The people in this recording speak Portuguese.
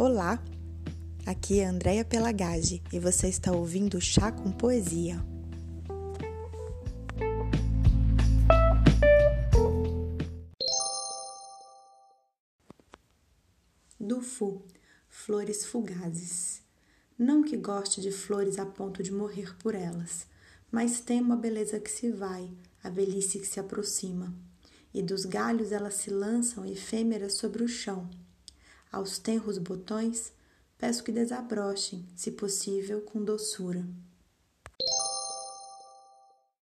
Olá, aqui é Andréia Pelagage e você está ouvindo Chá com Poesia. Dufu, flores fugazes. Não que goste de flores a ponto de morrer por elas, mas temo a beleza que se vai, a velhice que se aproxima. E dos galhos elas se lançam efêmeras sobre o chão. Aos tenros botões, peço que desabrochem, se possível, com doçura.